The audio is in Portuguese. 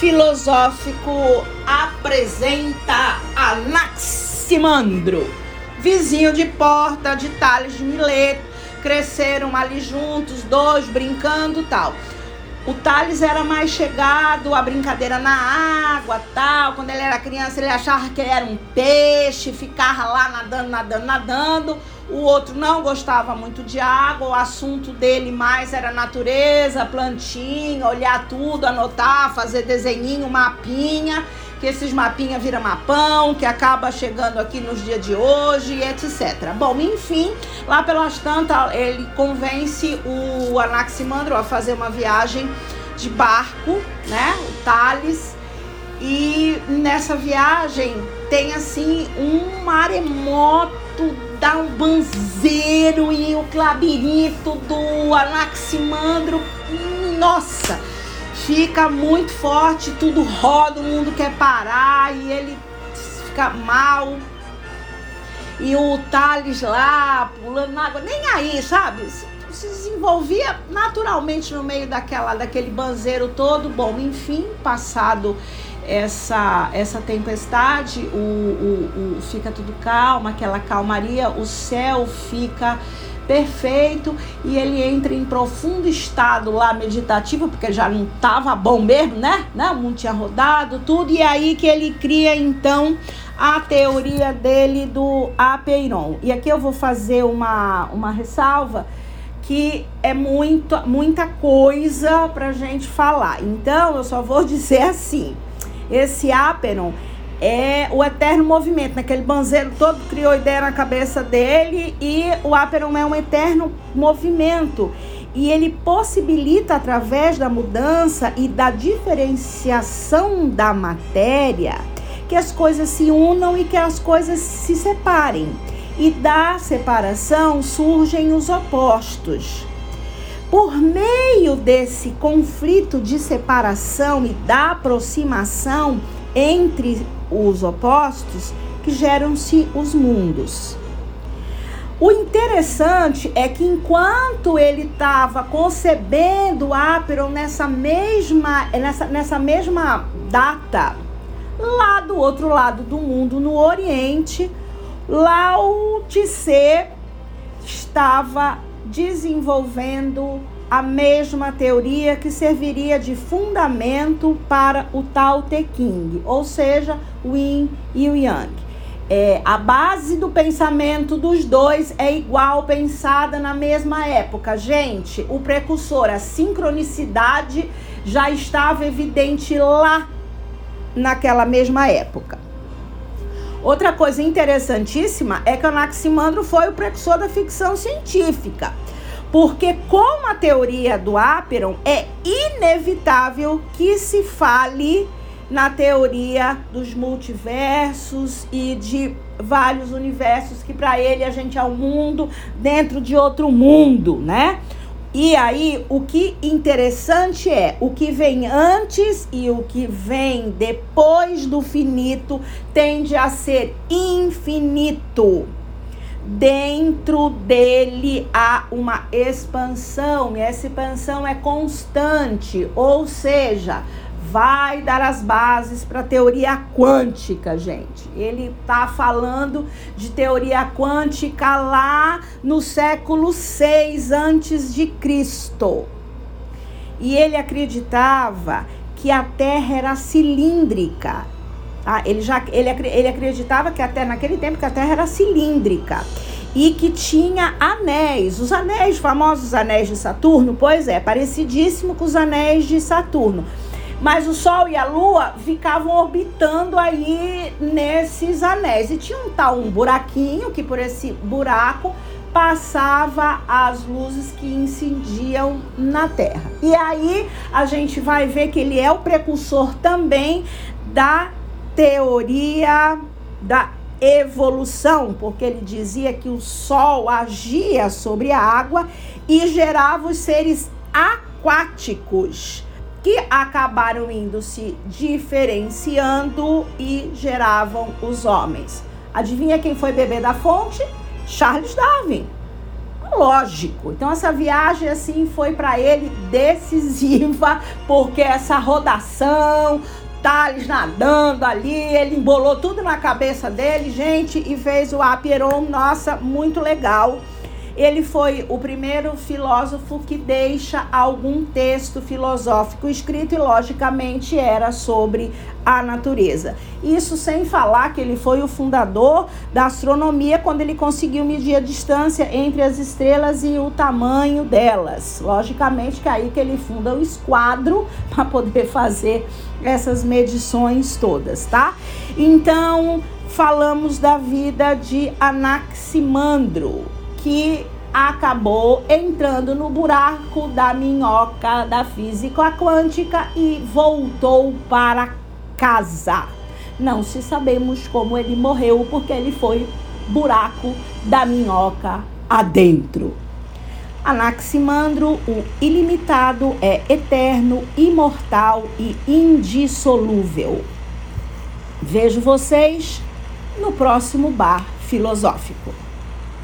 filosófico apresenta Anaximandro, vizinho de porta de Tales de Mileto. Cresceram ali juntos, dois brincando tal. O Thales era mais chegado a brincadeira na água, tal. Quando ele era criança, ele achava que ele era um peixe, ficava lá nadando, nadando, nadando. O outro não gostava muito de água, o assunto dele mais era natureza, plantinha, olhar tudo, anotar, fazer desenhinho, mapinha, que esses mapinha vira mapão, que acaba chegando aqui nos dias de hoje, etc. Bom, enfim, lá pelas tantas, ele convence o Anaximandro a fazer uma viagem de barco, né? O Thales. E nessa viagem tem assim um maremoto dá um banzeiro e o labirinto do Anaximandro, nossa, fica muito forte, tudo roda, o mundo quer parar e ele fica mal. E o Thales lá, pulando na água, nem aí, sabe? Se desenvolvia naturalmente no meio daquela, daquele banzeiro todo. Bom, enfim, passado essa, essa tempestade, o, o, o, fica tudo calmo, aquela calmaria, o céu fica perfeito e ele entra em profundo estado lá meditativo, porque já não estava bom mesmo, né? né? O mundo tinha rodado, tudo, e é aí que ele cria então a teoria dele do apeiron. E aqui eu vou fazer uma, uma ressalva que é muito, muita coisa para gente falar. Então eu só vou dizer assim. Esse Aperon é o eterno movimento, naquele banzeiro todo criou ideia na cabeça dele e o Aperon é um eterno movimento. E ele possibilita, através da mudança e da diferenciação da matéria, que as coisas se unam e que as coisas se separem. E da separação surgem os opostos. Por meio desse conflito de separação e da aproximação entre os opostos, que geram-se os mundos. O interessante é que enquanto ele estava concebendo Aperon nessa mesma, nessa, nessa mesma data, lá do outro lado do mundo, no Oriente, Lao Tse estava desenvolvendo a mesma teoria que serviria de fundamento para o Tao Te King, ou seja, o Yin e o Yang. É, a base do pensamento dos dois é igual, pensada na mesma época. Gente, o precursor, a sincronicidade já estava evidente lá naquela mesma época. Outra coisa interessantíssima é que Anaximandro foi o precursor da ficção científica. Porque, como a teoria do Aperon, é inevitável que se fale na teoria dos multiversos e de vários universos que para ele a gente é um mundo dentro de outro mundo, né? E aí, o que interessante é o que vem antes e o que vem depois do finito tende a ser infinito. Dentro dele há uma expansão, e essa expansão é constante, ou seja, vai dar as bases para a teoria quântica, gente. Ele está falando de teoria quântica lá no século 6 antes de Cristo. E ele acreditava que a Terra era cilíndrica. Tá? Ele, já, ele, ele acreditava que a Terra, naquele tempo, que a Terra era cilíndrica e que tinha anéis. Os anéis, famosos anéis de Saturno, pois é, parecidíssimo com os anéis de Saturno. Mas o Sol e a Lua ficavam orbitando aí nesses anéis. E tinha um tal um buraquinho que por esse buraco passava as luzes que incidiam na Terra. E aí a gente vai ver que ele é o precursor também da teoria da evolução, porque ele dizia que o Sol agia sobre a água e gerava os seres aquáticos que acabaram indo se diferenciando e geravam os homens. Adivinha quem foi bebê da fonte? Charles Darwin. cosmológico. Então essa viagem assim foi para ele decisiva, porque essa rodação, Tales nadando ali, ele embolou tudo na cabeça dele, gente, e fez o Aperon, nossa, muito legal. Ele foi o primeiro filósofo que deixa algum texto filosófico escrito e, logicamente, era sobre a natureza. Isso sem falar que ele foi o fundador da astronomia quando ele conseguiu medir a distância entre as estrelas e o tamanho delas. Logicamente que é aí que ele funda o esquadro para poder fazer essas medições todas, tá? Então, falamos da vida de Anaximandro que acabou entrando no buraco da minhoca da física quântica e voltou para casa. Não se sabemos como ele morreu, porque ele foi buraco da minhoca adentro. Anaximandro, o ilimitado, é eterno, imortal e indissolúvel. Vejo vocês no próximo bar filosófico.